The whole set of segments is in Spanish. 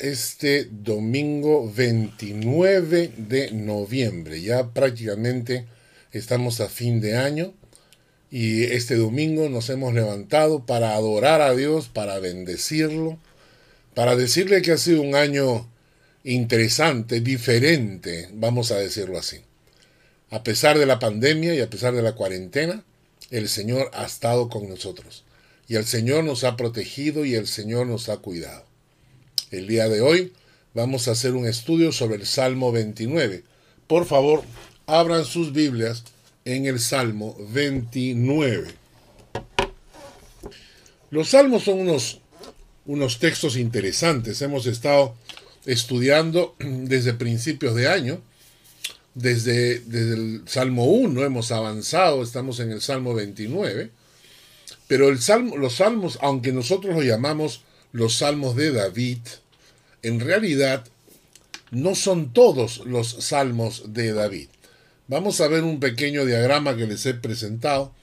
este domingo 29 de noviembre. Ya prácticamente estamos a fin de año y este domingo nos hemos levantado para adorar a Dios, para bendecirlo, para decirle que ha sido un año interesante, diferente, vamos a decirlo así. A pesar de la pandemia y a pesar de la cuarentena, el Señor ha estado con nosotros y el Señor nos ha protegido y el Señor nos ha cuidado. El día de hoy vamos a hacer un estudio sobre el Salmo 29. Por favor, abran sus Biblias en el Salmo 29. Los salmos son unos, unos textos interesantes. Hemos estado estudiando desde principios de año. Desde, desde el Salmo 1 hemos avanzado, estamos en el Salmo 29. Pero el salmo, los salmos, aunque nosotros lo llamamos los salmos de David, en realidad no son todos los salmos de David. Vamos a ver un pequeño diagrama que les he presentado.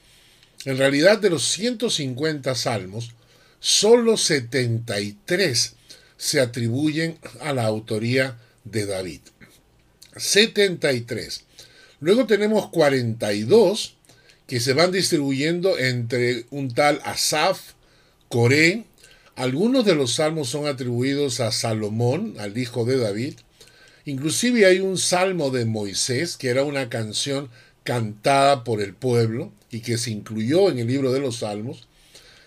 En realidad de los 150 salmos, solo 73 se atribuyen a la autoría de David. 73. Luego tenemos 42 que se van distribuyendo entre un tal Asaf, Coré, algunos de los salmos son atribuidos a Salomón, al hijo de David. Inclusive hay un salmo de Moisés, que era una canción cantada por el pueblo y que se incluyó en el libro de los salmos.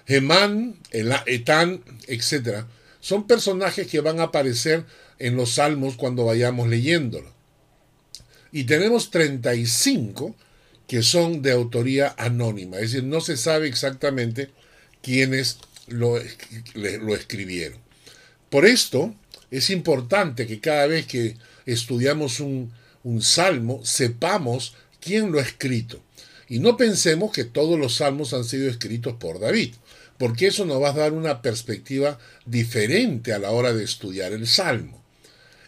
Gemán, Etán, etc. Son personajes que van a aparecer en los salmos cuando vayamos leyéndolo. Y tenemos 35 que son de autoría anónima, es decir, no se sabe exactamente quiénes lo, escribieron. Por esto es importante que cada vez que estudiamos un, un salmo sepamos quién lo ha escrito. Y no pensemos que todos los salmos han sido escritos por David, porque eso nos va a dar una perspectiva diferente a la hora de estudiar el salmo.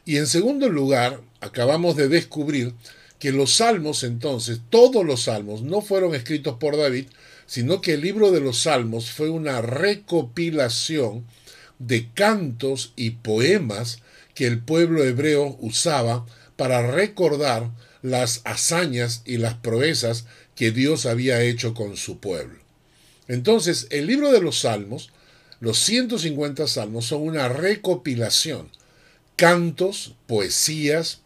Y en segundo lugar, acabamos de descubrir que los salmos entonces, todos los salmos, no fueron escritos por David, sino que el libro de los Salmos fue una recopilación de cantos y poemas que el pueblo hebreo usaba para recordar las hazañas y las proezas que Dios había hecho con su pueblo. Entonces, el libro de los Salmos, los 150 salmos, son una recopilación, cantos, poesías,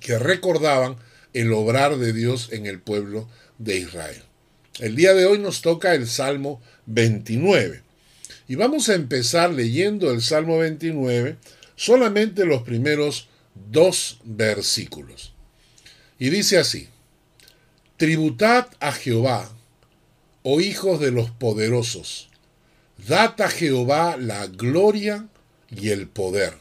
que recordaban el obrar de Dios en el pueblo de Israel. El día de hoy nos toca el Salmo 29. Y vamos a empezar leyendo el Salmo 29, solamente los primeros dos versículos. Y dice así, Tributad a Jehová, oh hijos de los poderosos, dad a Jehová la gloria y el poder.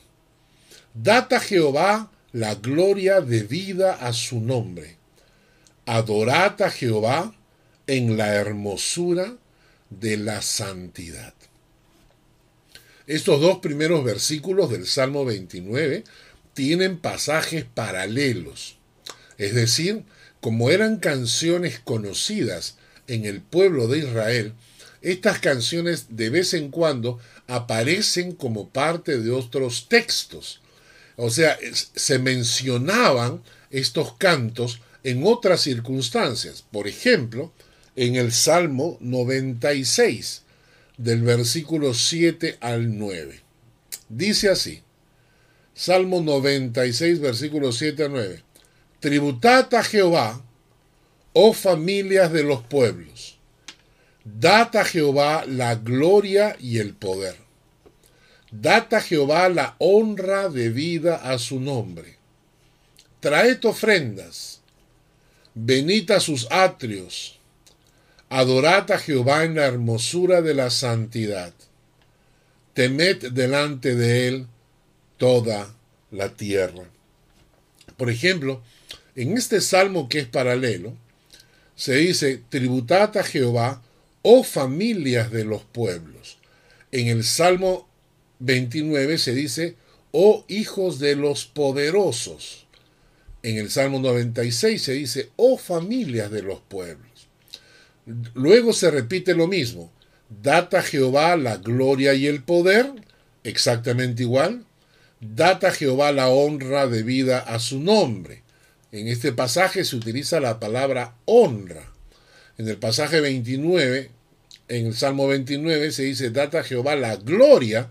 Dad a Jehová la gloria debida a su nombre. Adorad a Jehová en la hermosura de la santidad. Estos dos primeros versículos del Salmo 29 tienen pasajes paralelos, es decir, como eran canciones conocidas en el pueblo de Israel, estas canciones de vez en cuando aparecen como parte de otros textos. O sea, se mencionaban estos cantos en otras circunstancias. Por ejemplo, en el Salmo 96, del versículo 7 al 9. Dice así, Salmo 96, versículo 7 al 9. Tributad a Jehová, oh familias de los pueblos. Dad a Jehová la gloria y el poder. Dad a Jehová la honra debida a su nombre. Traed ofrendas. Venid a sus atrios Adorad a Jehová en la hermosura de la santidad. Temed delante de él toda la tierra. Por ejemplo, en este salmo que es paralelo, se dice, tributad a Jehová, oh familias de los pueblos. En el salmo 29 se dice, oh hijos de los poderosos. En el salmo 96 se dice, oh familias de los pueblos. Luego se repite lo mismo. Data Jehová la gloria y el poder, exactamente igual. data Jehová la honra debida a su nombre. En este pasaje se utiliza la palabra honra. En el pasaje 29, en el Salmo 29 se dice, data Jehová la gloria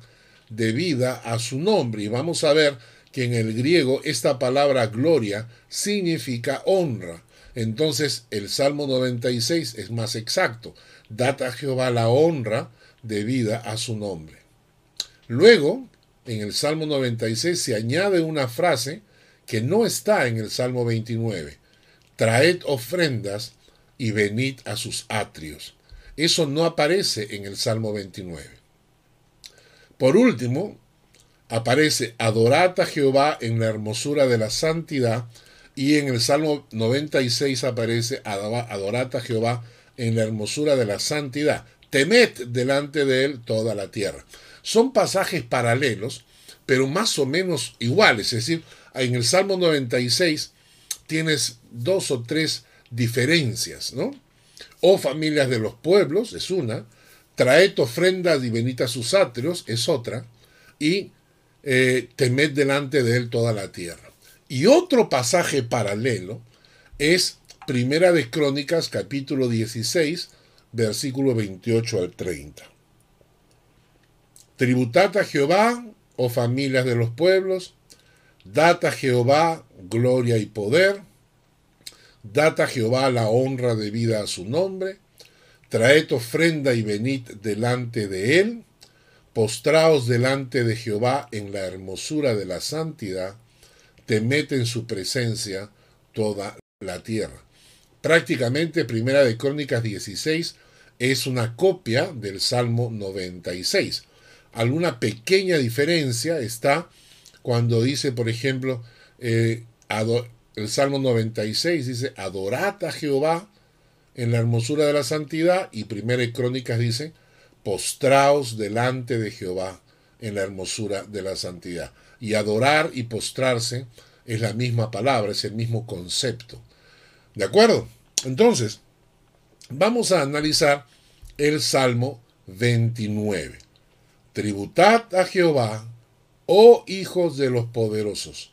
debida a su nombre. Y vamos a ver que en el griego esta palabra gloria significa honra. Entonces el Salmo 96 es más exacto. Data Jehová la honra debida a su nombre. Luego, en el Salmo 96 se añade una frase que no está en el Salmo 29. Traed ofrendas y venid a sus atrios. Eso no aparece en el Salmo 29. Por último, aparece adorad a Jehová en la hermosura de la santidad y en el Salmo 96 aparece adorad a Jehová en la hermosura de la santidad. Temed delante de él toda la tierra. Son pasajes paralelos, pero más o menos iguales. Es decir, en el Salmo 96 tienes dos o tres diferencias, ¿no? O familias de los pueblos es una, traed ofrendas y venid a sus atrios es otra, y eh, temed delante de él toda la tierra. Y otro pasaje paralelo es Primera de Crónicas, capítulo 16, versículo 28 al 30. Tributad a Jehová, oh familias de los pueblos, dad a Jehová gloria y poder, dad a Jehová la honra debida a su nombre, traed ofrenda y venid delante de él, postraos delante de Jehová en la hermosura de la santidad, temed en su presencia toda la tierra. Prácticamente Primera de Crónicas 16 es una copia del Salmo 96. Alguna pequeña diferencia está cuando dice, por ejemplo, eh, el Salmo 96 dice, adorad a Jehová en la hermosura de la santidad, y Primera de Crónicas dice, postraos delante de Jehová en la hermosura de la santidad. Y adorar y postrarse es la misma palabra, es el mismo concepto. ¿De acuerdo? Entonces, vamos a analizar el Salmo 29. Tributad a Jehová, oh hijos de los poderosos.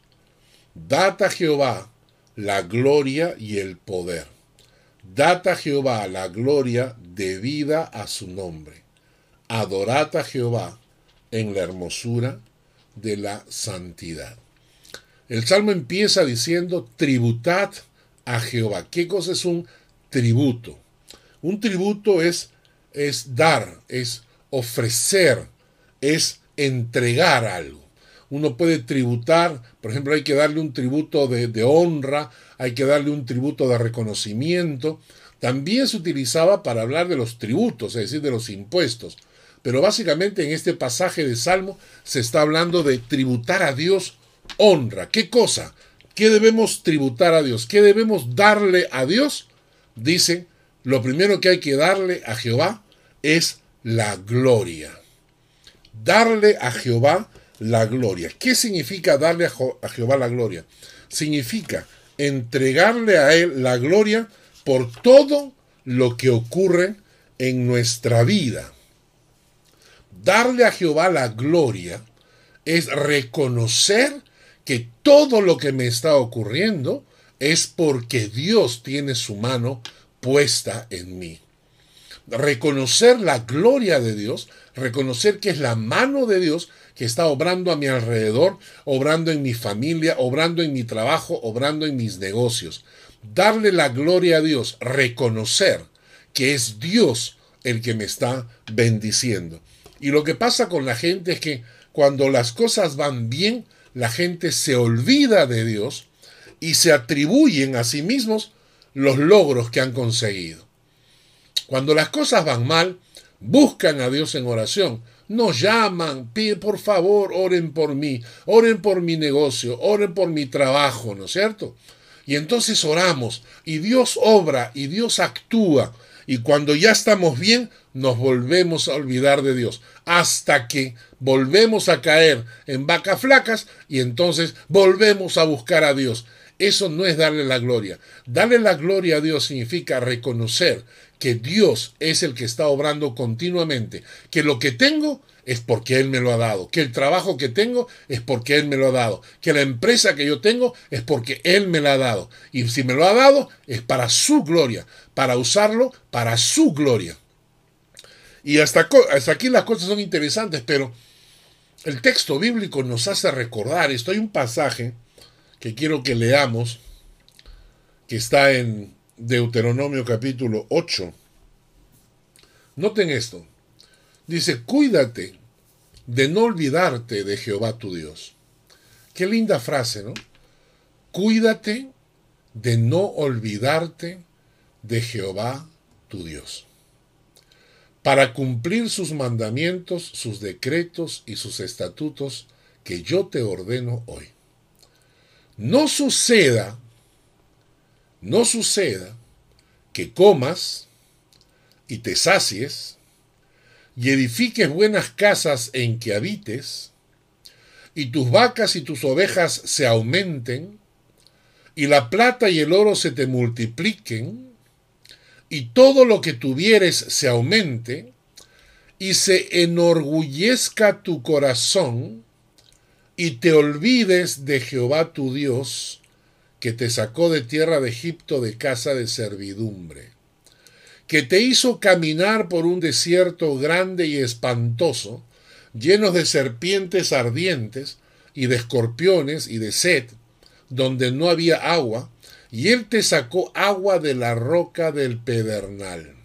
Dad a Jehová la gloria y el poder. Dad a Jehová la gloria debida a su nombre. Adorad a Jehová en la hermosura de la santidad. El salmo empieza diciendo, tributad a Jehová. ¿Qué cosa es un tributo? Un tributo es es dar, es ofrecer, es entregar algo. Uno puede tributar, por ejemplo, hay que darle un tributo de, honra, hay que darle un tributo de reconocimiento. También se utilizaba para hablar de los tributos, es decir, de los impuestos. Pero básicamente en este pasaje de Salmo se está hablando de tributar a Dios honra. ¿Qué cosa? ¿Qué debemos tributar a Dios? ¿Qué debemos darle a Dios? Dice, lo primero que hay que darle a Jehová es la gloria. Darle a Jehová la gloria. ¿Qué significa darle a Jehová la gloria? Significa entregarle a Él la gloria por todo lo que ocurre en nuestra vida. Darle a Jehová la gloria es reconocer que todo lo que me está ocurriendo es porque Dios tiene su mano puesta en mí reconocer la gloria de Dios, reconocer que es la mano de Dios que está obrando a mi alrededor, obrando en mi familia, obrando en mi trabajo, obrando en mis negocios. Darle la gloria a Dios, reconocer que es Dios el que me está bendiciendo. Y lo que pasa con la gente es que cuando las cosas van bien, la gente se olvida de Dios y se atribuyen a sí mismos los logros que han conseguido. Cuando las cosas van mal, buscan a Dios en oración. Nos llaman, piden por favor, oren por mí, oren por mi negocio, oren por mi trabajo, ¿no es cierto? Y entonces oramos y Dios obra y Dios actúa. Y cuando ya estamos bien, nos volvemos a olvidar de Dios. Hasta que volvemos a caer en vacas flacas y entonces volvemos a buscar a Dios. Eso no es darle la gloria. Darle la gloria a Dios significa reconocer que Dios es el que está obrando continuamente, que lo que tengo es porque Él me lo ha dado, que el trabajo que tengo es porque Él me lo ha dado, que la empresa que yo tengo es porque Él me la ha dado. Y si me lo ha dado es para su gloria, para usarlo para su gloria. Y hasta, hasta aquí las cosas son interesantes, pero el texto bíblico nos hace recordar, esto hay un pasaje que quiero que leamos, que está en Deuteronomio capítulo 8. Noten esto. Dice, cuídate de no olvidarte de Jehová tu Dios. Qué linda frase, ¿no? Cuídate de no olvidarte de Jehová tu Dios. Para cumplir sus mandamientos, sus decretos y sus estatutos que yo te ordeno hoy. No suceda, no suceda que comas y te sacies y edifiques buenas casas en que habites, y tus vacas y tus ovejas se aumenten, y la plata y el oro se te multipliquen, y todo lo que tuvieres se aumente, y se enorgullezca tu corazón, y te olvides de Jehová tu Dios, que te sacó de tierra de Egipto de casa de servidumbre que te hizo caminar por un desierto grande y espantoso, lleno de serpientes ardientes y de escorpiones y de sed, donde no había agua, y él te sacó agua de la roca del pedernal,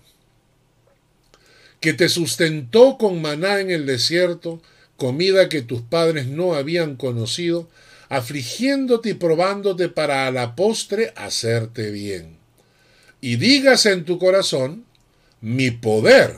que te sustentó con maná en el desierto, comida que tus padres no habían conocido, afligiéndote y probándote para a la postre hacerte bien y digas en tu corazón, mi poder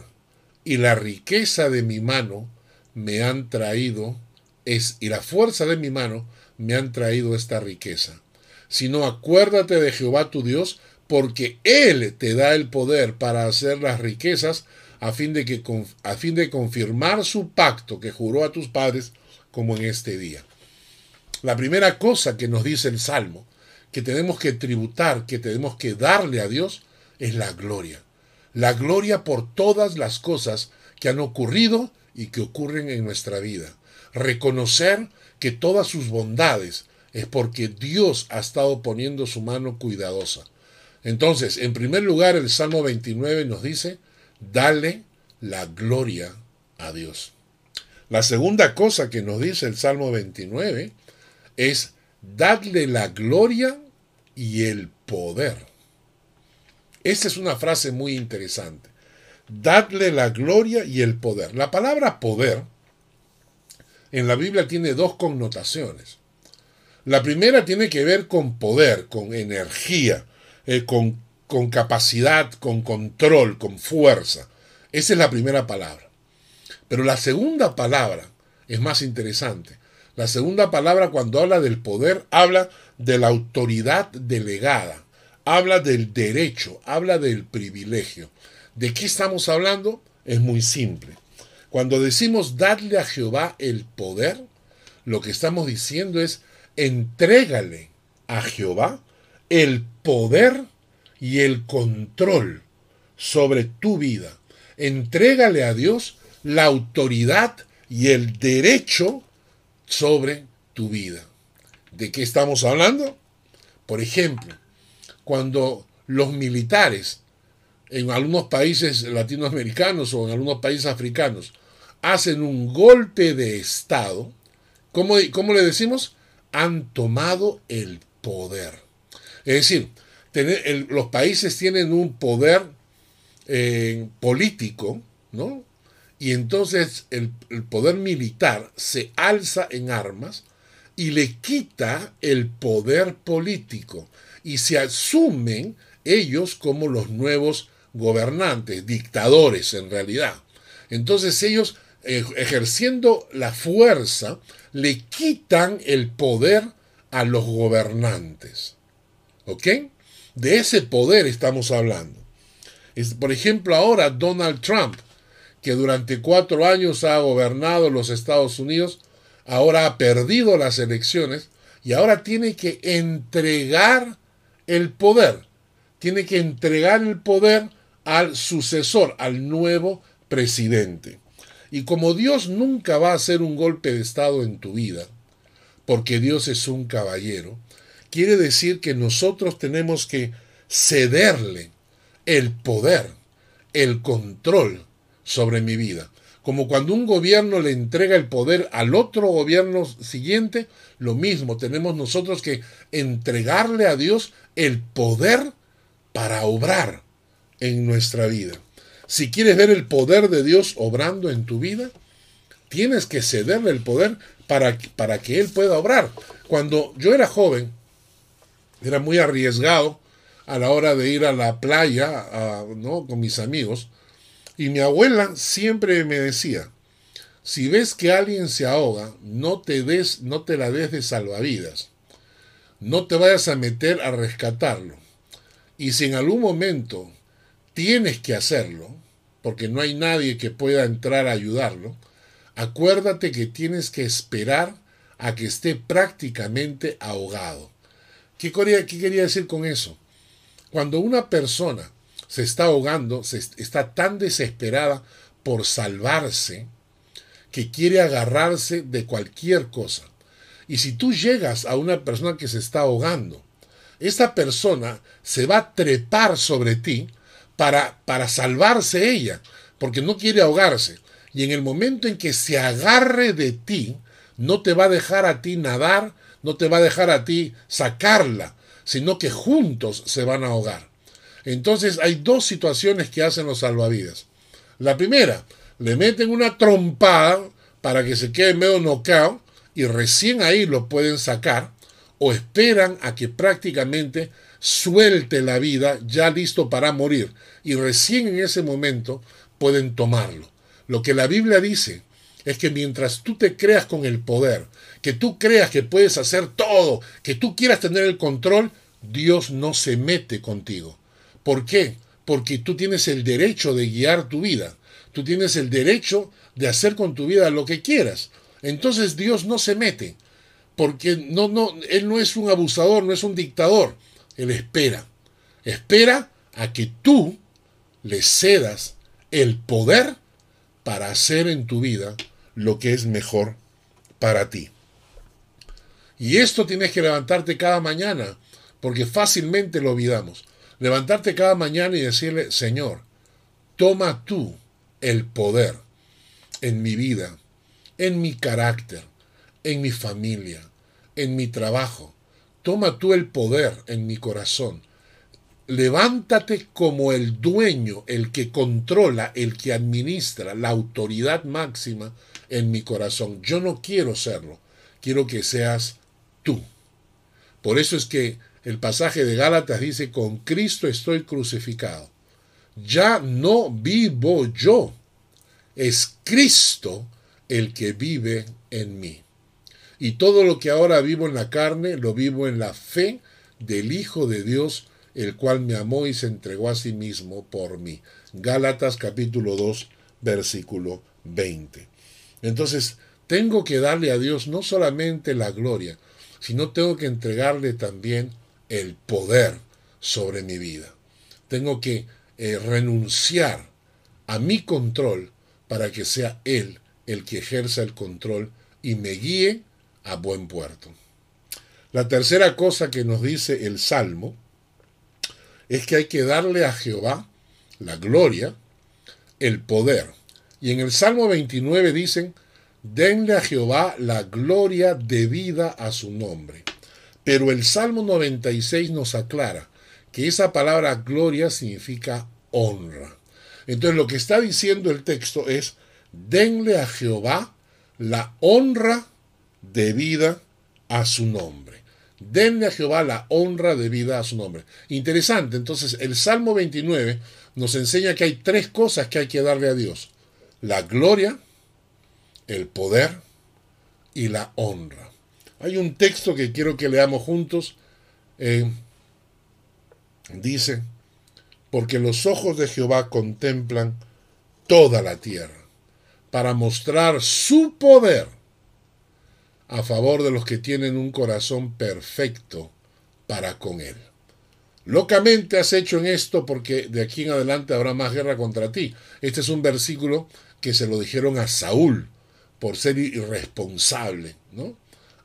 y la riqueza de mi mano me han traído es y la fuerza de mi mano me han traído esta riqueza. Sino acuérdate de Jehová tu Dios, porque Él te da el poder para hacer las riquezas a fin de, que, a fin de confirmar su pacto que juró a tus padres como en este día. La primera cosa que nos dice el Salmo que tenemos que tributar, que tenemos que darle a Dios, es la gloria. La gloria por todas las cosas que han ocurrido y que ocurren en nuestra vida. Reconocer que todas sus bondades es porque Dios ha estado poniendo su mano cuidadosa. Entonces, en primer lugar, el Salmo 29 nos dice, dale la gloria a Dios. La segunda cosa que nos dice el Salmo 29 es, dadle la gloria y el poder. Esta es una frase muy interesante. Dadle la gloria y el poder. La palabra poder en la Biblia tiene dos connotaciones. La primera tiene que ver con poder, con energía, eh, con, con capacidad, con control, con fuerza. Esa es la primera palabra. Pero la segunda palabra es más interesante. La segunda palabra cuando habla del poder habla de la autoridad delegada, habla del derecho, habla del privilegio. ¿De qué estamos hablando? Es muy simple. Cuando decimos darle a Jehová el poder, lo que estamos diciendo es entrégale a Jehová el poder y el control sobre tu vida. Entrégale a Dios la autoridad y el derecho sobre tu vida. ¿De qué estamos hablando? Por ejemplo, cuando los militares en algunos países latinoamericanos o en algunos países africanos hacen un golpe de Estado, ¿cómo, le decimos? Han tomado el poder. Es decir, los países tienen un poder eh, político, ¿no? Y entonces el, poder militar se alza en armas y le quita el poder político y se asumen ellos como los nuevos gobernantes, dictadores en realidad. Entonces ellos, eh, ejerciendo la fuerza, le quitan el poder a los gobernantes. ¿Ok? De ese poder estamos hablando. Por ejemplo, ahora Donald Trump que durante cuatro años ha gobernado los Estados Unidos, ahora ha perdido las elecciones y ahora tiene que entregar el poder. Tiene que entregar el poder al sucesor, al nuevo presidente. Y como Dios nunca va a hacer un golpe de Estado en tu vida, porque Dios es un caballero, quiere decir que nosotros tenemos que cederle el poder, el control sobre mi vida. Como cuando un gobierno le entrega el poder al otro gobierno siguiente, lo mismo, tenemos nosotros que entregarle a Dios el poder para obrar en nuestra vida. Si quieres ver el poder de Dios obrando en tu vida, tienes que cederle el poder para, para que Él pueda obrar. Cuando yo era joven, era muy arriesgado a la hora de ir a la playa ¿no? con mis amigos. Y mi abuela siempre me decía, si ves que alguien se ahoga, no te, des, no te la des de salvavidas. No te vayas a meter a rescatarlo. Y si en algún momento tienes que hacerlo, porque no hay nadie que pueda entrar a ayudarlo, acuérdate que tienes que esperar a que esté prácticamente ahogado. ¿Qué quería, qué quería decir con eso? Cuando una persona se está ahogando, se está tan desesperada por salvarse, que quiere agarrarse de cualquier cosa. Y si tú llegas a una persona que se está ahogando, esa persona se va a trepar sobre ti para, para salvarse ella, porque no quiere ahogarse. Y en el momento en que se agarre de ti, no te va a dejar a ti nadar, no te va a dejar a ti sacarla, sino que juntos se van a ahogar. Entonces hay dos situaciones que hacen los salvavidas. La primera, le meten una trompada para que se quede medio knockout y recién ahí lo pueden sacar o esperan a que prácticamente suelte la vida ya listo para morir y recién en ese momento pueden tomarlo. Lo que la Biblia dice es que mientras tú te creas con el poder, que tú creas que puedes hacer todo, que tú quieras tener el control, Dios no se mete contigo. ¿Por qué? Porque tú tienes el derecho de guiar tu vida. Tú tienes el derecho de hacer con tu vida lo que quieras. Entonces Dios no se mete, porque no, no, Él no es un abusador, no es un dictador. Él espera. Espera a que tú le cedas el poder para hacer en tu vida lo que es mejor para ti. Y esto tienes que levantarte cada mañana, porque fácilmente lo olvidamos. Levantarte cada mañana y decirle, Señor, toma tú el poder en mi vida, en mi carácter, en mi familia, en mi trabajo. Toma tú el poder en mi corazón. Levántate como el dueño, el que controla, el que administra, la autoridad máxima en mi corazón. Yo no quiero serlo, quiero que seas tú. Por eso es que el pasaje de Gálatas dice, con Cristo estoy crucificado. Ya no vivo yo, es Cristo el que vive en mí. Y todo lo que ahora vivo en la carne, lo vivo en la fe del Hijo de Dios, el cual me amó y se entregó a sí mismo por mí. Gálatas capítulo 2, versículo 20. Entonces, tengo que darle a Dios no solamente la gloria, sino tengo que entregarle también el poder sobre mi vida. Tengo que eh, renunciar a mi control para que sea Él el que ejerza el control y me guíe a buen puerto. La tercera cosa que nos dice el Salmo es que hay que darle a Jehová la gloria, el poder. Y en el Salmo 29 dicen, denle a Jehová la gloria debida a su nombre. Pero el Salmo 96 nos aclara que esa palabra gloria significa honra. Entonces lo que está diciendo el texto es, denle a Jehová la honra debida a su nombre. Denle a Jehová la honra debida a su nombre. Interesante, entonces el Salmo 29 nos enseña que hay tres cosas que hay que darle a Dios. La gloria, el poder y la honra. Hay un texto que quiero que leamos juntos. Eh, dice, porque los ojos de Jehová contemplan toda la tierra, para mostrar su poder a favor de los que tienen un corazón perfecto para con él. Locamente has hecho en esto porque de aquí en adelante habrá más guerra contra ti. Este es un versículo que se lo dijeron a Saúl por ser irresponsable, ¿no?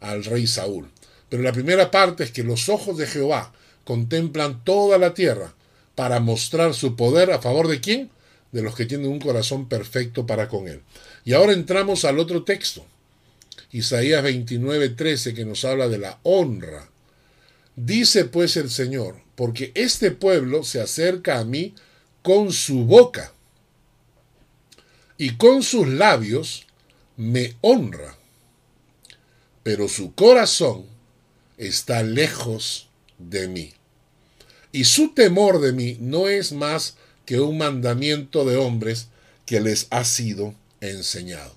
Al rey Saúl. Pero la primera parte es que los ojos de Jehová contemplan toda la tierra para mostrar su poder a favor de quién? De los que tienen un corazón perfecto para con él. Y ahora entramos al otro texto. Isaías 29:13 que nos habla de la honra. Dice pues el Señor, porque este pueblo se acerca a mí con su boca y con sus labios me honra, pero su corazón está lejos de mí. Y su temor de mí no es más que un mandamiento de hombres que les ha sido enseñado.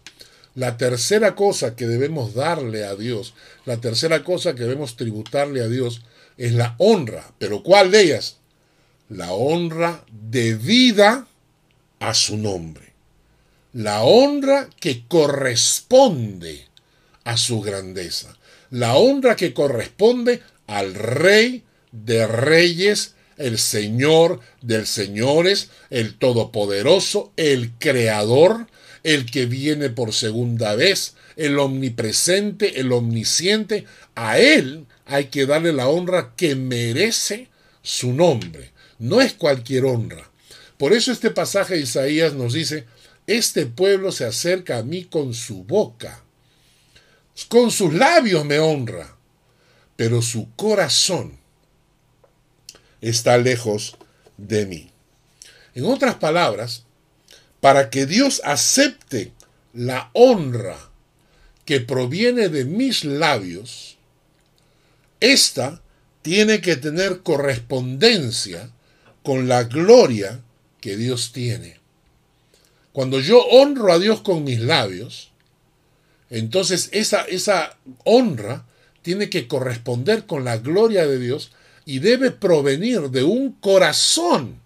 La tercera cosa que debemos darle a Dios, la tercera cosa que debemos tributarle a Dios es la honra. ¿Pero cuál de ellas? La honra debida a su nombre la honra que corresponde a su grandeza, la honra que corresponde al Rey de Reyes, el Señor de Señores, el Todopoderoso, el Creador, el que viene por segunda vez, el omnipresente, el omnisciente, a Él hay que darle la honra que merece su nombre. No es cualquier honra. Por eso este pasaje de Isaías nos dice, este pueblo se acerca a mí con su boca, con sus labios me honra, pero su corazón está lejos de mí. En otras palabras, para que Dios acepte la honra que proviene de mis labios, esta tiene que tener correspondencia con la gloria que Dios tiene. Cuando yo honro a Dios con mis labios, entonces esa, esa honra tiene que corresponder con la gloria de Dios y debe provenir de un corazón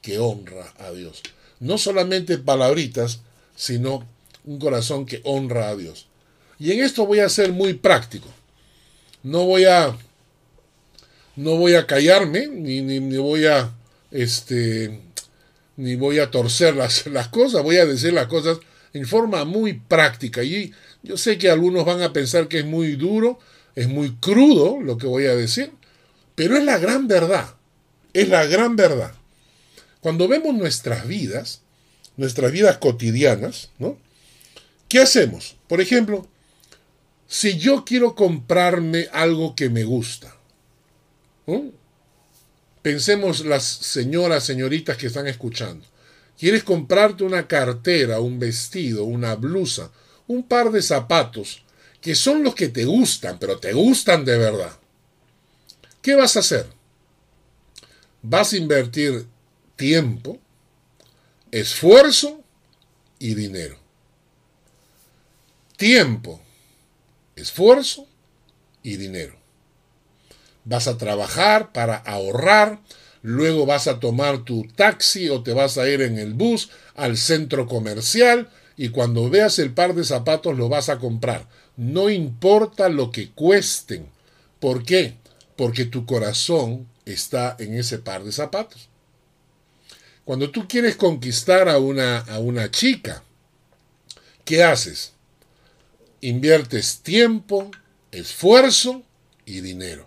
que honra a Dios. No solamente palabritas, sino un corazón que honra a Dios. Y en esto voy a ser muy práctico. No voy a no voy a callarme ni, ni, ni voy a este ni voy a torcer las, las cosas, voy a decir las cosas en forma muy práctica. Y yo sé que algunos van a pensar que es muy duro, es muy crudo lo que voy a decir, pero es la gran verdad, es la gran verdad. Cuando vemos nuestras vidas, nuestras vidas cotidianas, ¿no? ¿Qué hacemos? Por ejemplo, si yo quiero comprarme algo que me gusta. Pensemos las señoras, señoritas que están escuchando. Quieres comprarte una cartera, un vestido, una blusa, un par de zapatos, que son los que te gustan, pero te gustan de verdad. ¿Qué vas a hacer? Vas a invertir tiempo, esfuerzo y dinero. Tiempo, esfuerzo y dinero vas a trabajar para ahorrar, luego vas a tomar tu taxi o te vas a ir en el bus al centro comercial y cuando veas el par de zapatos lo vas a comprar. No importa lo que cuesten. ¿Por qué? Porque tu corazón está en ese par de zapatos. Cuando tú quieres conquistar a una, a una chica, ¿qué haces? Inviertes tiempo, esfuerzo y dinero.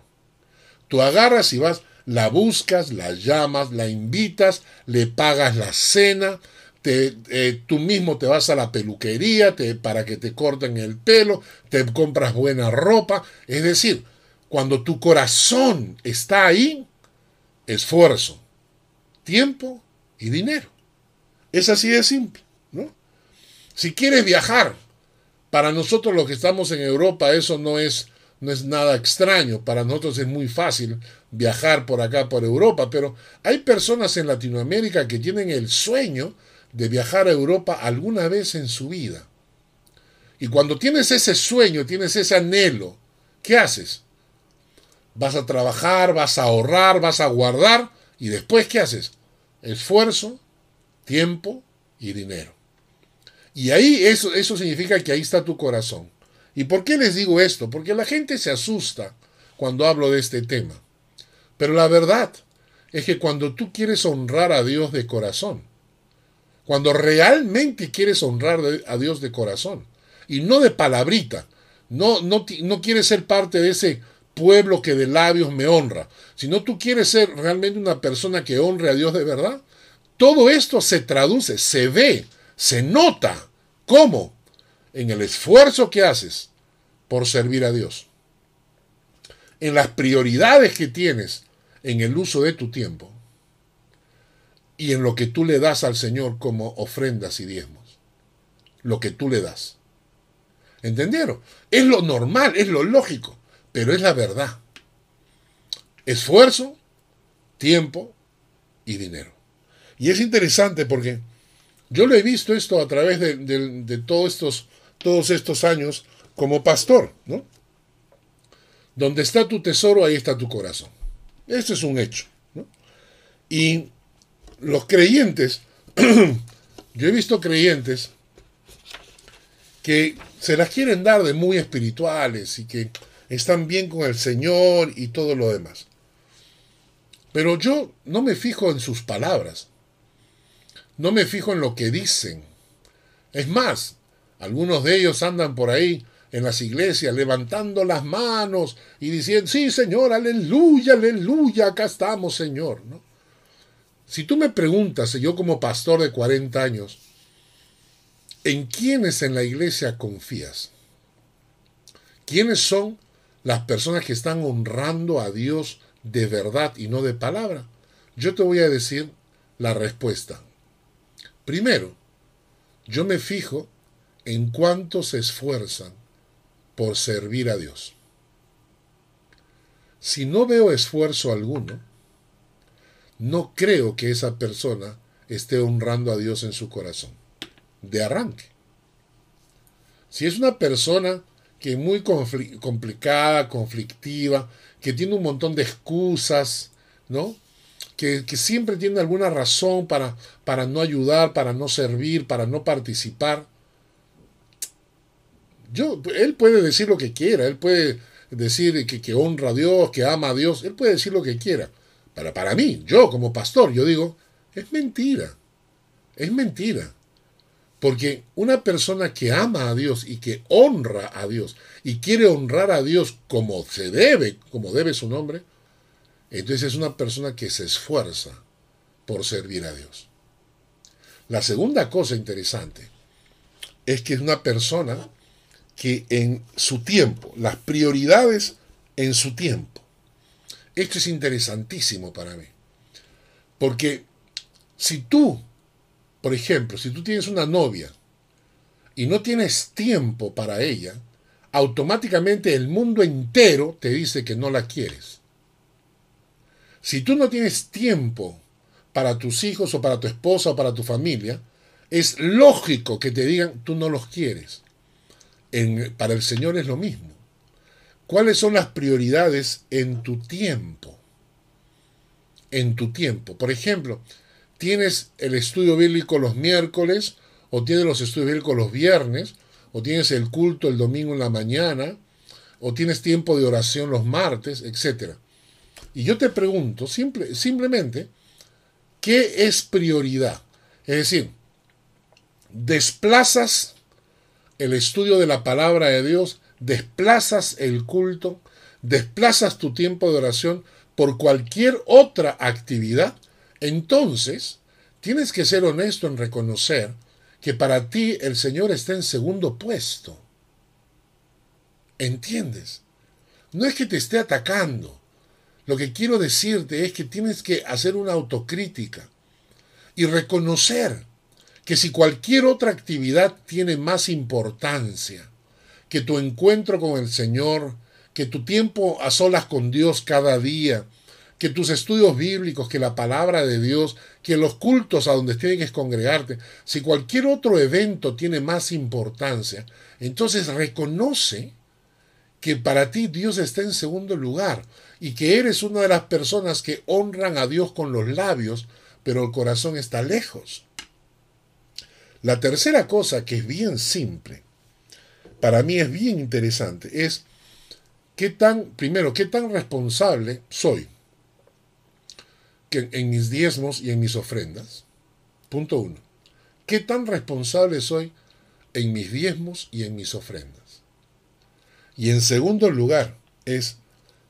Tú agarras y vas, la buscas, la llamas, la invitas, le pagas la cena, te, eh, tú mismo te vas a la peluquería te, para que te corten el pelo, te compras buena ropa. Es decir, cuando tu corazón está ahí, esfuerzo, tiempo y dinero. Es así de simple, ¿no? Si quieres viajar, para nosotros los que estamos en Europa eso no es no es nada extraño. Para nosotros es muy fácil viajar por acá, por Europa, pero hay personas en Latinoamérica que tienen el sueño de viajar a Europa alguna vez en su vida. Y cuando tienes ese sueño, tienes ese anhelo, ¿qué haces? Vas a trabajar, vas a ahorrar, vas a guardar y después ¿qué haces? Esfuerzo, tiempo y dinero. Y ahí eso, eso significa que ahí está tu corazón. ¿Y por qué les digo esto? Porque la gente se asusta cuando hablo de este tema. Pero la verdad es que cuando tú quieres honrar a Dios de corazón, Cuando realmente quieres honrar a Dios de corazón y no de palabrita. No, no, no quieres ser parte de ese pueblo que de labios me honra, sino tú quieres ser realmente una persona que honre a Dios de verdad. Todo esto se traduce, se ve, se nota. ¿Cómo? En el esfuerzo que haces por servir a Dios. En las prioridades que tienes en el uso de tu tiempo y en lo que tú le das al Señor como ofrendas y diezmos. Lo que tú le das. ¿Entendieron? Es lo normal, es lo lógico, pero es la verdad. Esfuerzo, tiempo y dinero. Y es interesante porque yo lo he visto esto a través de, todos, estos, todos estos años como pastor, ¿no? Donde está tu tesoro, ahí está tu corazón. Eso es un hecho. Y los creyentes, yo he visto creyentes que se las quieren dar de muy espirituales y que están bien con el Señor y todo lo demás. Pero yo no me fijo en sus palabras, no me fijo en lo que dicen. Es más, algunos de ellos andan por ahí en las iglesias levantando las manos y diciendo, sí Señor, aleluya, aleluya, acá estamos Señor. ¿no? Si tú me preguntas, yo como pastor de 40 años, ¿en quiénes en la iglesia confías? ¿Quiénes son las personas que están honrando a Dios de verdad y no de palabra? Yo te voy a decir la respuesta. Primero, yo me fijo en cuánto se esfuerzan por servir a Dios. Si no veo esfuerzo alguno, no creo que esa persona esté honrando a Dios en su corazón. De arranque. Si es una persona que es muy complicada, conflictiva, que tiene un montón de excusas, ¿no? Que, que, siempre tiene alguna razón para, para no ayudar, para no servir, para no participar. Yo, él puede decir lo que quiera, él puede decir que, honra a Dios, que ama a Dios, él puede decir lo que quiera. Para, para mí, yo como pastor, yo digo, es mentira. Es mentira. Porque una persona que ama a Dios y que honra a Dios y quiere honrar a Dios como se debe, como debe su nombre, entonces es una persona que se esfuerza por servir a Dios. La segunda cosa interesante es que es una persona que en su tiempo, las prioridades en su tiempo, esto es interesantísimo para mí. Porque si tú, por ejemplo, si tú tienes una novia y no tienes tiempo para ella, automáticamente el mundo entero te dice que no la quieres. Si tú no tienes tiempo para tus hijos o para tu esposa o para tu familia, es lógico que te digan tú no los quieres. Para el Señor es lo mismo. ¿Cuáles son las prioridades en tu tiempo? En tu tiempo. Por ejemplo, tienes el estudio bíblico los miércoles, o tienes los estudios bíblicos los viernes, o tienes el culto el domingo en la mañana, o tienes tiempo de oración los martes, etc. Y yo te pregunto simple, simplemente, ¿qué es prioridad? Es decir, desplazas el estudio de la palabra de Dios desplazas el culto, desplazas tu tiempo de oración por cualquier otra actividad, entonces tienes que ser honesto en reconocer que para ti el Señor está en segundo puesto. ¿Entiendes? No es que te esté atacando. Lo que quiero decirte es que tienes que hacer una autocrítica y reconocer que si cualquier otra actividad tiene más importancia, que tu encuentro con el Señor, que tu tiempo a solas con Dios cada día, que tus estudios bíblicos, que la palabra de Dios, que los cultos a donde tienes que congregarte, si cualquier otro evento tiene más importancia, entonces reconoce que para ti Dios está en segundo lugar y que eres una de las personas que honran a Dios con los labios, pero el corazón está lejos. La tercera cosa, que es bien simple, para mí es bien interesante, es qué tan, primero, qué tan responsable soy en mis diezmos y en mis ofrendas. Punto uno. ¿Qué tan responsable soy en mis diezmos y en mis ofrendas? Y en segundo lugar es,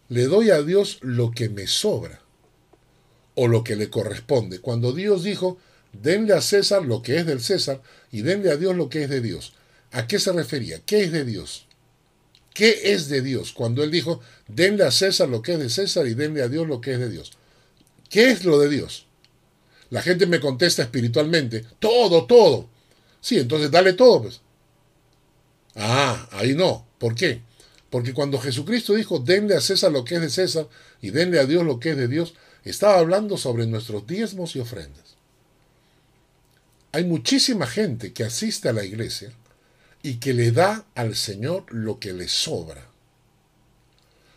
le doy a Dios lo que me sobra o lo que le corresponde. Cuando Dios dijo, denle a César lo que es del César y denle a Dios lo que es de Dios. ¿A qué se refería? ¿Qué es de Dios? ¿Qué es de Dios? Cuando él dijo, denle a César lo que es de César y denle a Dios lo que es de Dios. ¿Qué es lo de Dios? La gente me contesta espiritualmente, todo, todo. Sí, entonces dale todo, pues. Ah, ahí no. ¿Por qué? Porque cuando Jesucristo dijo, denle a César lo que es de César y denle a Dios lo que es de Dios, estaba hablando sobre nuestros diezmos y ofrendas. Hay muchísima gente que asiste a la iglesia y que le da al Señor lo que le sobra.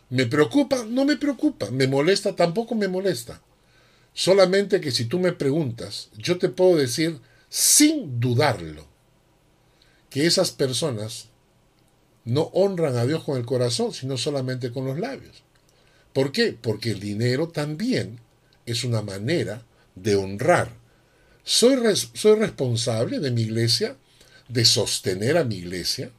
¿Me preocupa? No me preocupa. ¿Me molesta? Tampoco me molesta. Solamente que si tú me preguntas, yo te puedo decir sin dudarlo que esas personas no honran a Dios con el corazón, sino solamente con los labios. ¿Por qué? Porque el dinero también es una manera de honrar. Soy, soy responsable de mi iglesia, de sostener a mi iglesia.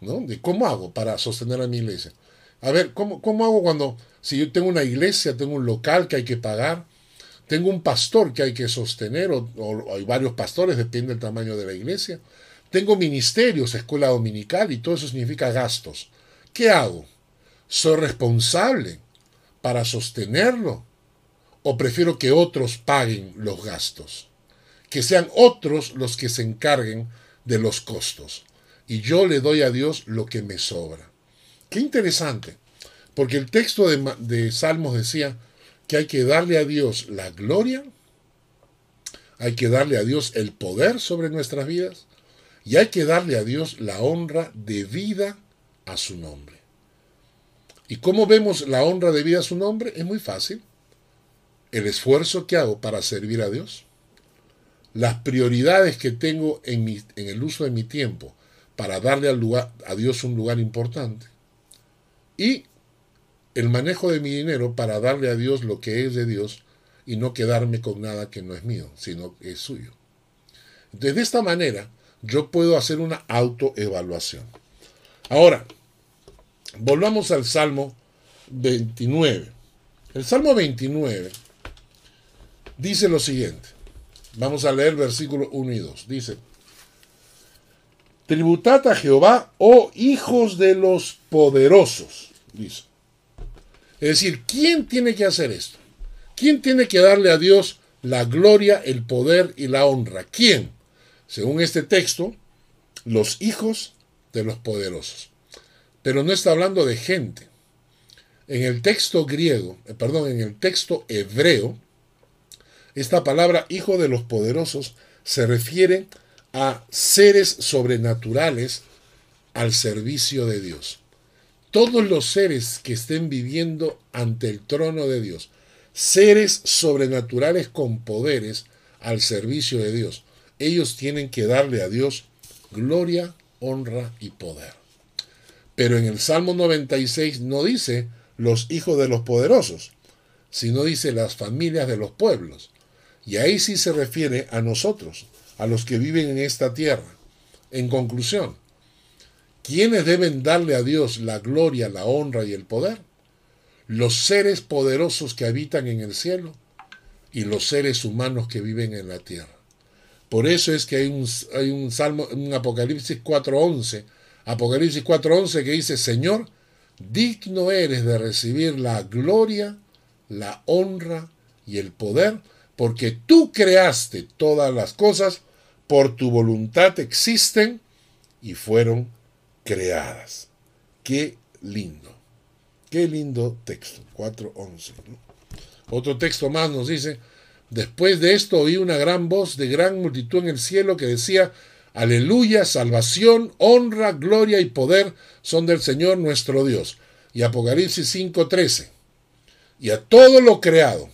¿no? De cómo hago para sostener a mi iglesia. A ver, ¿cómo, ¿cómo hago cuando, si yo tengo una iglesia, tengo un local que hay que pagar, tengo un pastor que hay que sostener, o, o hay varios pastores, depende del tamaño de la iglesia, tengo ministerios, escuela dominical y todo eso significa gastos. ¿Qué hago? ¿Soy responsable para sostenerlo? ¿O prefiero que otros paguen los gastos? Que sean otros los que se encarguen de los costos. Y yo le doy a Dios lo que me sobra. Qué interesante. Porque el texto de, de Salmos decía que hay que darle a Dios la gloria, hay que darle a Dios el poder sobre nuestras vidas y hay que darle a Dios la honra debida a su nombre. ¿Y cómo vemos la honra debida a su nombre? Es muy fácil. El esfuerzo que hago para servir a Dios, las prioridades que tengo en, el uso de mi tiempo para darle a Dios un lugar importante, y el manejo de mi dinero para darle a Dios lo que es de Dios y no quedarme con nada que no es mío, sino que es suyo. Entonces, de esta manera, yo puedo hacer una autoevaluación. Ahora, volvamos al Salmo 29. El Salmo 29 dice lo siguiente. Vamos a leer versículos 1 y 2. Dice, Tributad a Jehová, oh hijos de los poderosos, dice. Es decir, ¿quién tiene que hacer esto? ¿Quién tiene que darle a Dios la gloria, el poder y la honra? ¿Quién? según este texto, los hijos de los poderosos. Pero no está hablando de gente. En el texto griego, eh, perdón, en el texto hebreo, esta palabra hijo de los poderosos se refiere a seres sobrenaturales al servicio de Dios. Todos los seres que estén viviendo ante el trono de Dios, seres sobrenaturales con poderes al servicio de Dios, ellos tienen que darle a Dios gloria, honra y poder. Pero en el Salmo 96 no dice los hijos de los poderosos, sino dice las familias de los pueblos. Y ahí sí se refiere a nosotros, a los que viven en esta tierra. En conclusión, ¿quiénes deben darle a Dios la gloria, la honra y el poder? Los seres poderosos que habitan en el cielo y los seres humanos que viven en la tierra. Por eso es que hay un, hay un salmo, un Apocalipsis 4.11, Apocalipsis 4.11 que dice, Señor, digno eres de recibir la gloria, la honra y el poder, porque tú creaste todas las cosas, por tu voluntad existen y fueron creadas. Qué lindo, qué lindo texto, 4.11. Otro texto más nos dice, Después de esto oí una gran voz de gran multitud en el cielo que decía, Aleluya, salvación, honra, gloria y poder son del Señor nuestro Dios. Y Apocalipsis 5:13. Y a todo lo creado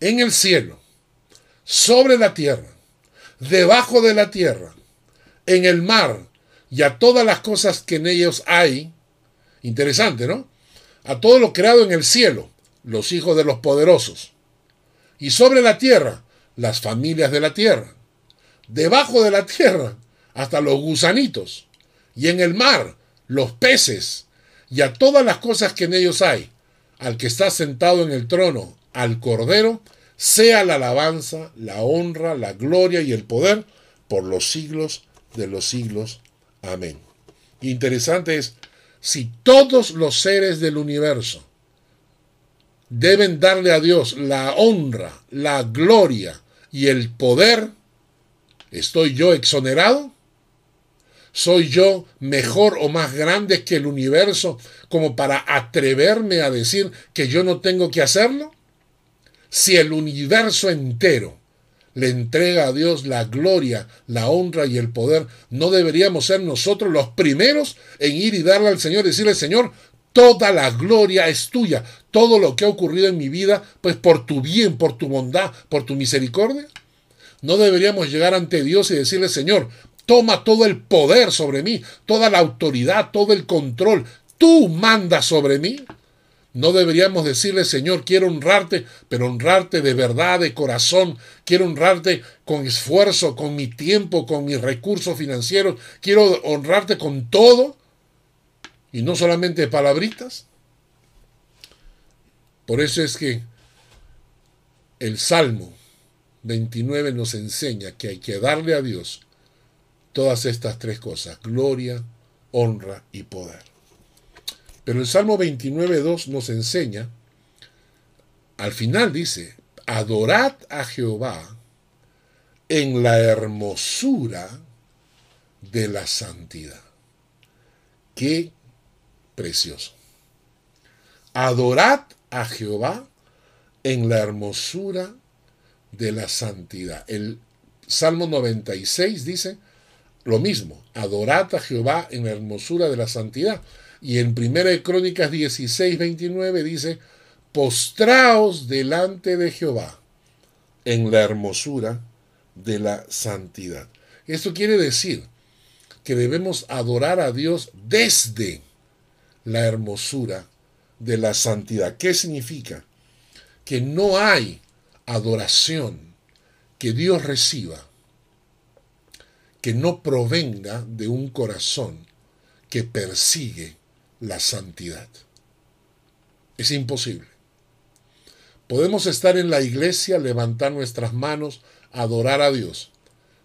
en el cielo, sobre la tierra, debajo de la tierra, en el mar y a todas las cosas que en ellos hay. Interesante, ¿no? A todo lo creado en el cielo, los hijos de los poderosos y sobre la tierra las familias de la tierra. debajo de la tierra, hasta los gusanitos, y en el mar, los peces, y a todas las cosas que en ellos hay, al que está sentado en el trono, al Cordero, sea la alabanza, la honra, la gloria y el poder por los siglos de los siglos. Amén. Interesante es, si todos los seres del universo deben darle a Dios la honra, la gloria y el poder, ¿estoy yo exonerado? ¿Soy yo mejor o más grande que el universo como para atreverme a decir que yo no tengo que hacerlo? Si el universo entero le entrega a Dios la gloria, la honra y el poder, ¿no deberíamos ser nosotros los primeros en ir y darle al Señor y decirle, Señor, toda la gloria es tuya, todo lo que ha ocurrido en mi vida, pues por tu bien, por tu bondad, por tu misericordia? ¿No deberíamos llegar ante Dios y decirle, Señor, toma todo el poder sobre mí, toda la autoridad, todo el control, tú mandas sobre mí? No deberíamos decirle, Señor, quiero honrarte, pero honrarte de verdad, de corazón. Quiero honrarte con esfuerzo, con mi tiempo, con mis recursos financieros. Quiero honrarte con todo y no solamente palabritas. Por eso es que el Salmo 29 nos enseña que hay que darle a Dios todas estas tres cosas, gloria, honra y poder. Pero el Salmo 29.2 nos enseña, al final dice, adorad a Jehová en la hermosura de la santidad. Qué precioso. Adorad a Jehová en la hermosura de la santidad. El Salmo 96 dice lo mismo, adorad a Jehová en la hermosura de la santidad. Y en Primera de Crónicas 16, 29 dice, postraos delante de Jehová en la hermosura de la santidad. Esto quiere decir que debemos adorar a Dios desde la hermosura de la santidad. ¿Qué significa? Que no hay adoración que Dios reciba que no provenga de un corazón que persigue la santidad. Es imposible. Podemos estar en la iglesia, levantar nuestras manos, adorar a Dios,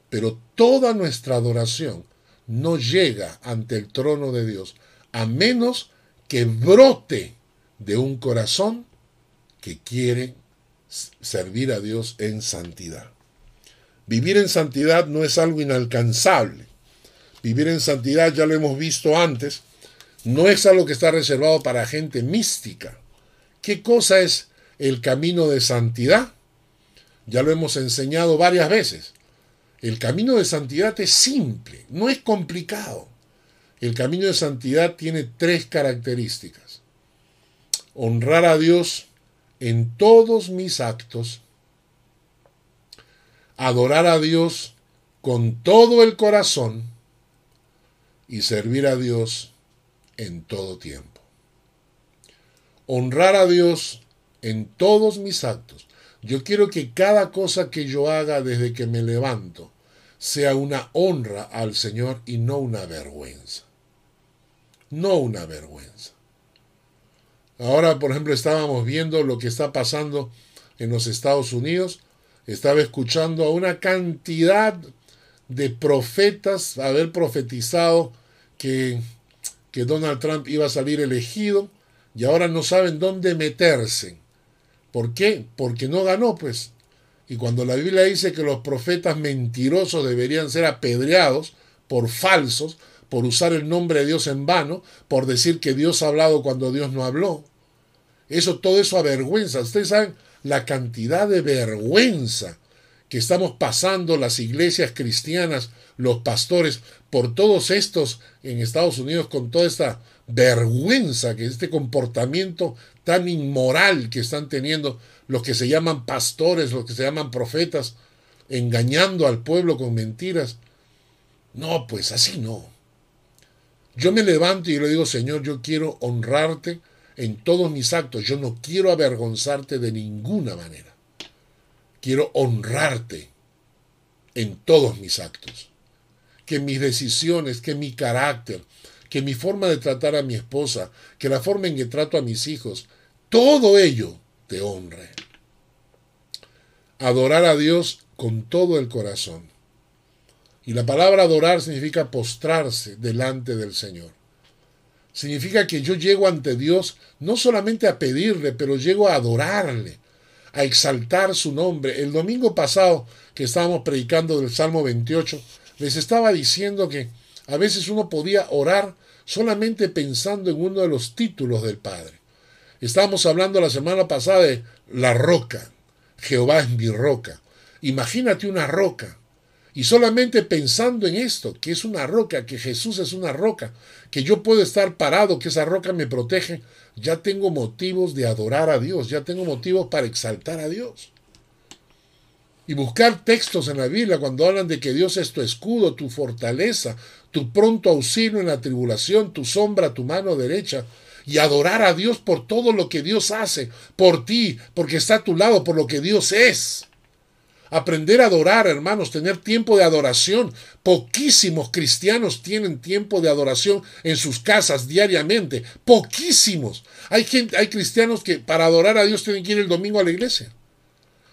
pero toda nuestra adoración no llega ante el trono de Dios a menos que brote de un corazón que quiere servir a Dios en santidad. Vivir en santidad no es algo inalcanzable. Vivir en santidad, ya lo hemos visto antes, no es algo que está reservado para gente mística. ¿Qué cosa es el camino de santidad? Ya lo hemos enseñado varias veces. El camino de santidad es simple, no es complicado. El camino de santidad tiene tres características. Honrar a Dios en todos mis actos, adorar a Dios con todo el corazón y servir a Dios en todo tiempo. Honrar a Dios en todos mis actos. Yo quiero que cada cosa que yo haga desde que me levanto sea una honra al Señor y no una vergüenza. No una vergüenza. Ahora, por ejemplo, estábamos viendo lo que está pasando en los Estados Unidos. Estaba escuchando a una cantidad de profetas haber profetizado que que Donald Trump iba a salir elegido y ahora no saben dónde meterse. ¿Por qué? Porque no ganó, pues. Y cuando la Biblia dice que los profetas mentirosos deberían ser apedreados por falsos, por usar el nombre de Dios en vano, por decir que Dios ha hablado cuando Dios no habló. Eso, todo eso avergüenza. Ustedes saben la cantidad de vergüenza que estamos pasando las iglesias cristianas, los pastores, por todos estos en Estados Unidos, con toda esta vergüenza, que este comportamiento tan inmoral que están teniendo los que se llaman pastores, los que se llaman profetas, engañando al pueblo con mentiras. No, pues así no. Yo me levanto y le digo, Señor, yo quiero honrarte en todos mis actos, yo no quiero avergonzarte de ninguna manera quiero honrarte en todos mis actos. Que mis decisiones, que mi carácter, que mi forma de tratar a mi esposa, que la forma en que trato a mis hijos, todo ello te honre. Adorar a Dios con todo el corazón. Y la palabra adorar significa postrarse delante del Señor. Significa que yo llego ante Dios no solamente a pedirle, pero llego a adorarle, a exaltar su nombre. El domingo pasado que estábamos predicando del Salmo 28, les estaba diciendo que a veces uno podía orar solamente pensando en uno de los títulos del Padre. Estábamos hablando la semana pasada de la roca. Jehová es mi roca. Imagínate una roca. Y solamente pensando en esto, que es una roca, que Jesús es una roca, que yo puedo estar parado, que esa roca me protege, ya tengo motivos de adorar a Dios, ya tengo motivos para exaltar a Dios. Y buscar textos en la Biblia cuando hablan de que Dios es tu escudo, tu fortaleza, tu pronto auxilio en la tribulación, tu sombra, tu mano derecha, y adorar a Dios por todo lo que Dios hace, por ti, porque está a tu lado, por lo que Dios es. Aprender a adorar, hermanos, tener tiempo de adoración. Poquísimos cristianos tienen tiempo de adoración en sus casas diariamente. Poquísimos. Hay, gente, hay cristianos que para adorar a Dios tienen que ir el domingo a la iglesia.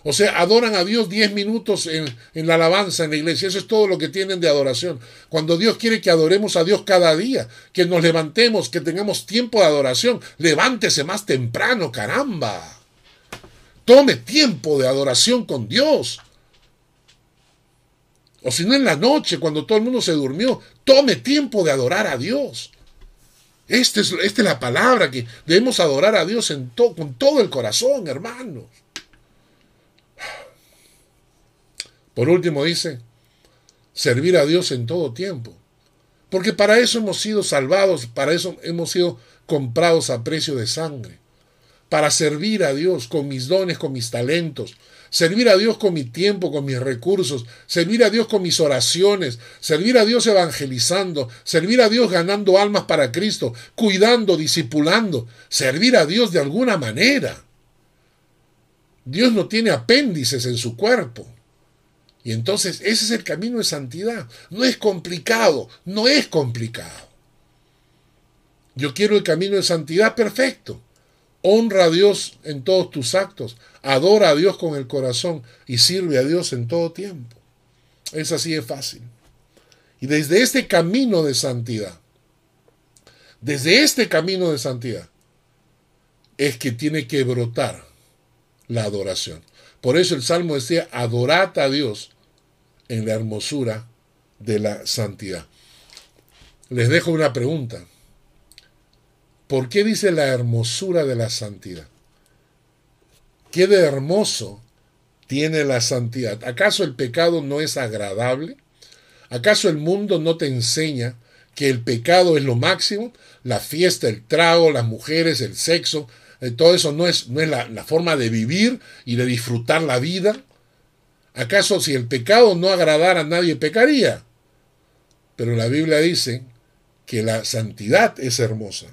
O sea, adoran a Dios 10 minutos en, en, la alabanza en la iglesia. Eso es todo lo que tienen de adoración. Cuando Dios quiere que adoremos a Dios cada día, que nos levantemos, que tengamos tiempo de adoración, levántese más temprano, caramba. Tome tiempo de adoración con Dios. O si no en la noche, cuando todo el mundo se durmió, tome tiempo de adorar a Dios. Esta es, esta es la palabra que debemos adorar a Dios con todo el corazón, hermanos. Por último dice, servir a Dios en todo tiempo. Porque para eso hemos sido salvados, para eso hemos sido comprados a precio de sangre. Para servir a Dios con mis dones, con mis talentos. Servir a Dios con mi tiempo, con mis recursos. Servir a Dios con mis oraciones. Servir a Dios evangelizando. Servir a Dios ganando almas para Cristo. Cuidando, discipulando. Servir a Dios de alguna manera. Dios no tiene apéndices en su cuerpo. Y entonces ese es el camino de santidad. No es complicado, no es complicado. Yo quiero el camino de santidad perfecto. Honra a Dios en todos tus actos, adora a Dios con el corazón y sirve a Dios en todo tiempo. Es así de fácil. Y desde este camino de santidad, desde este camino de santidad, es que tiene que brotar la adoración. Por eso el Salmo decía, adorad a Dios en la hermosura de la santidad. Les dejo una pregunta. ¿Por qué dice la hermosura de la santidad? ¿Qué de hermoso tiene la santidad? ¿Acaso el pecado no es agradable? ¿Acaso el mundo no te enseña que el pecado es lo máximo? La fiesta, el trago, las mujeres, el sexo, eh, todo eso no es, no es la, la forma de vivir y de disfrutar la vida. ¿Acaso si el pecado no agradara a nadie pecaría? Pero la Biblia dice que la santidad es hermosa.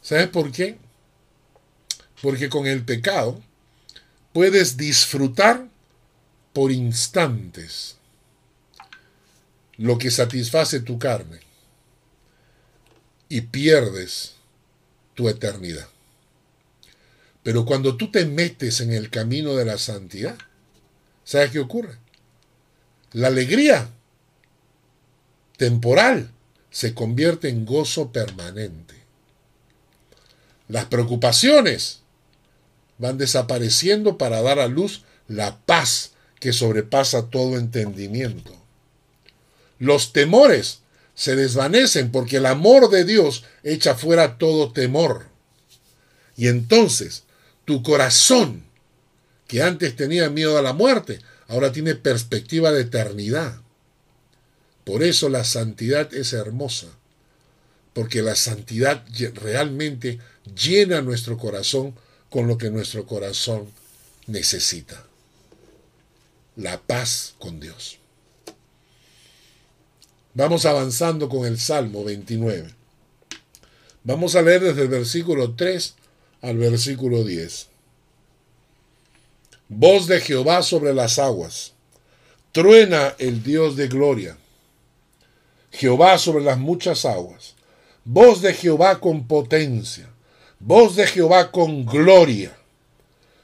¿Sabes por qué? Porque con el pecado puedes disfrutar por instantes lo que satisface tu carne y pierdes tu eternidad. Pero cuando tú te metes en el camino de la santidad, ¿sabes qué ocurre? La alegría temporal se convierte en gozo permanente. Las preocupaciones van desapareciendo para dar a luz la paz que sobrepasa todo entendimiento. Los temores se desvanecen porque el amor de Dios echa fuera todo temor. Y entonces tu corazón, que antes tenía miedo a la muerte, ahora tiene perspectiva de eternidad. Por eso la santidad es hermosa, porque la santidad realmente llena nuestro corazón con lo que nuestro corazón necesita. La paz con Dios. Vamos avanzando con el Salmo 29. Vamos a leer desde el versículo 3 al versículo 10. Voz de Jehová sobre las aguas, Truena el Dios de gloria. Jehová sobre las muchas aguas. Voz de Jehová con potencia. Voz de Jehová con gloria.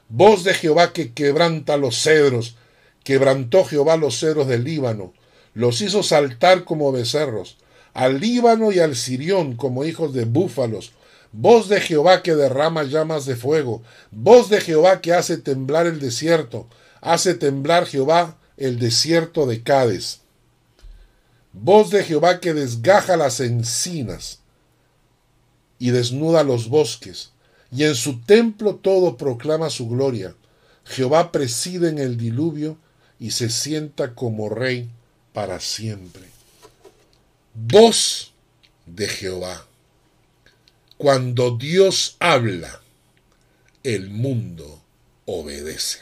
Voz de Jehová que quebranta los cedros. Quebrantó Jehová los cedros del Líbano. Los hizo saltar como becerros. Al Líbano y al Sirión como hijos de búfalos. Voz de Jehová que derrama llamas de fuego. Voz de Jehová que hace temblar el desierto. Hace temblar Jehová el desierto de Cádiz. Voz de Jehová que desgaja las encinas y desnuda los bosques, y en su templo todo proclama su gloria. Jehová preside en el diluvio y se sienta como rey para siempre. Voz de Jehová. Cuando Dios habla, el mundo obedece.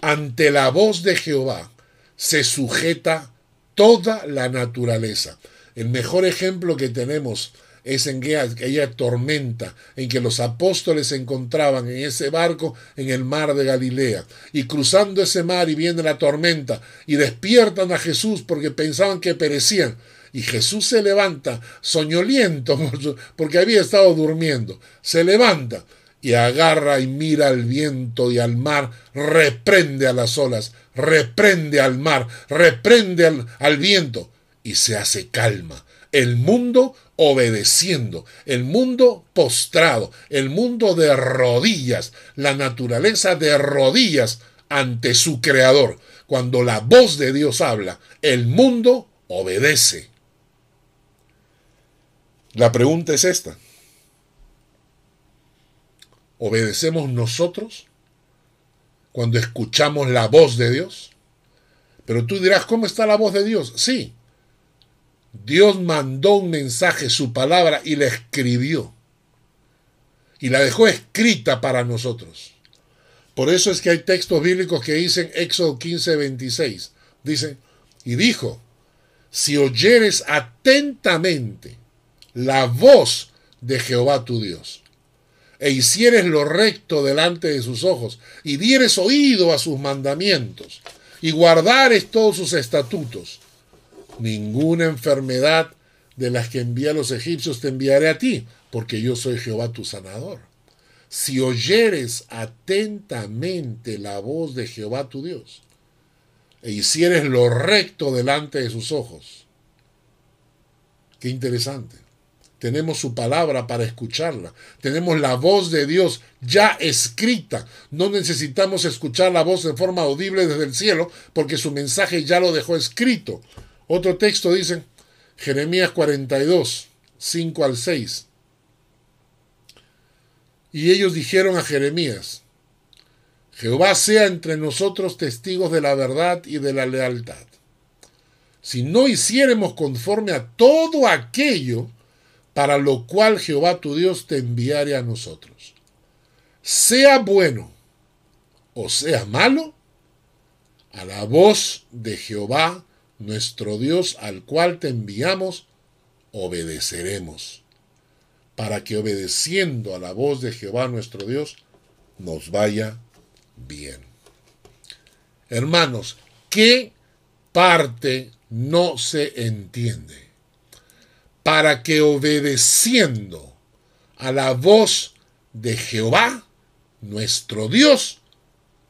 Ante la voz de Jehová se sujeta toda la naturaleza. El mejor ejemplo que tenemos es en aquella tormenta en que los apóstoles se encontraban en ese barco en el mar de Galilea. Y cruzando ese mar y viene la tormenta y despiertan a Jesús porque pensaban que perecían. Y Jesús se levanta soñoliento porque había estado durmiendo. Se levanta y agarra y mira al viento y al mar, reprende a las olas, reprende al mar, reprende al, al viento y se hace calma. El mundo obedeciendo, el mundo postrado, el mundo de rodillas, la naturaleza de rodillas ante su creador. Cuando la voz de Dios habla, el mundo obedece. La pregunta es esta. ¿Obedecemos nosotros cuando escuchamos la voz de Dios? Pero tú dirás, ¿cómo está la voz de Dios? Sí. Dios mandó un mensaje, su palabra, y la escribió. Y la dejó escrita para nosotros. Por eso es que hay textos bíblicos que dicen, Éxodo 15, 26, dicen, y dijo, si oyeres atentamente la voz de Jehová tu Dios, e hicieres lo recto delante de sus ojos, y dieres oído a sus mandamientos, y guardares todos sus estatutos, ninguna enfermedad de las que envía a los egipcios te enviaré a ti, porque yo soy Jehová tu sanador. Si oyeres atentamente la voz de Jehová tu Dios, e hicieres lo recto delante de sus ojos. Qué interesante. Tenemos su palabra para escucharla. Tenemos la voz de Dios ya escrita. No necesitamos escuchar la voz de forma audible desde el cielo porque su mensaje ya lo dejó escrito. Otro texto dice, Jeremías 42, 5 al 6. Y ellos dijeron a Jeremías, Jehová sea entre nosotros testigos de la verdad y de la lealtad. Si no hiciéremos conforme a todo aquello para lo cual Jehová tu Dios te enviare a nosotros. Sea bueno o sea malo, a la voz de Jehová nuestro Dios al cual te enviamos, obedeceremos, para que obedeciendo a la voz de Jehová nuestro Dios, nos vaya bien. Hermanos, ¿qué parte no se entiende? para que obedeciendo a la voz de Jehová, nuestro Dios,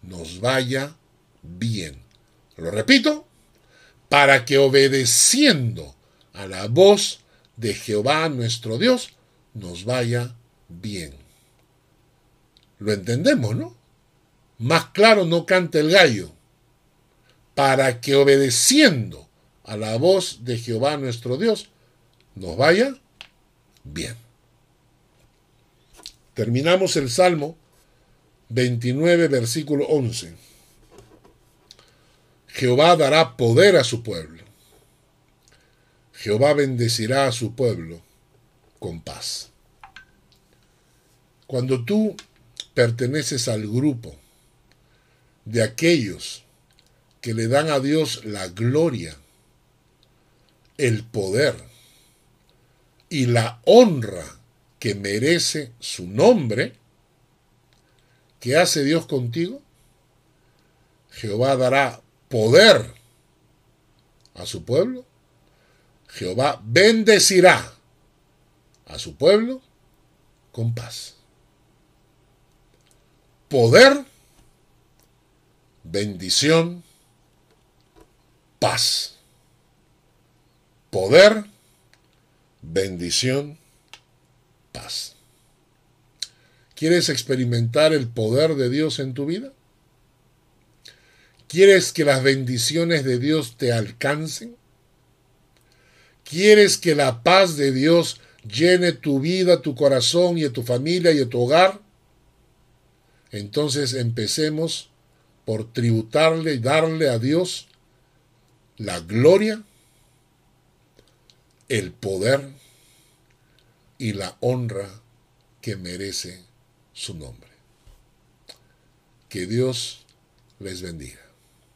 nos vaya bien. Lo repito, para que obedeciendo a la voz de Jehová, nuestro Dios, nos vaya bien. Lo entendemos, ¿no? Más claro no canta el gallo. Para que obedeciendo a la voz de Jehová nuestro Dios, nos vaya bien. Terminamos el Salmo 29, versículo 11. Jehová dará poder a su pueblo. Jehová bendecirá a su pueblo con paz. Cuando tú perteneces al grupo de aquellos que le dan a Dios la gloria, el poder, y la honra que merece su nombre, ¿qué hace Dios contigo? Jehová dará poder a su pueblo. Jehová bendecirá a su pueblo con paz. Poder, bendición, paz. Poder, bendición, paz. ¿Quieres experimentar el poder de Dios en tu vida? ¿Quieres que las bendiciones de Dios te alcancen? ¿Quieres que la paz de Dios llene tu vida, tu corazón y a tu familia y a tu hogar? Entonces empecemos por tributarle y darle a Dios la gloria, el poder y la honra que merece su nombre. Que Dios les bendiga.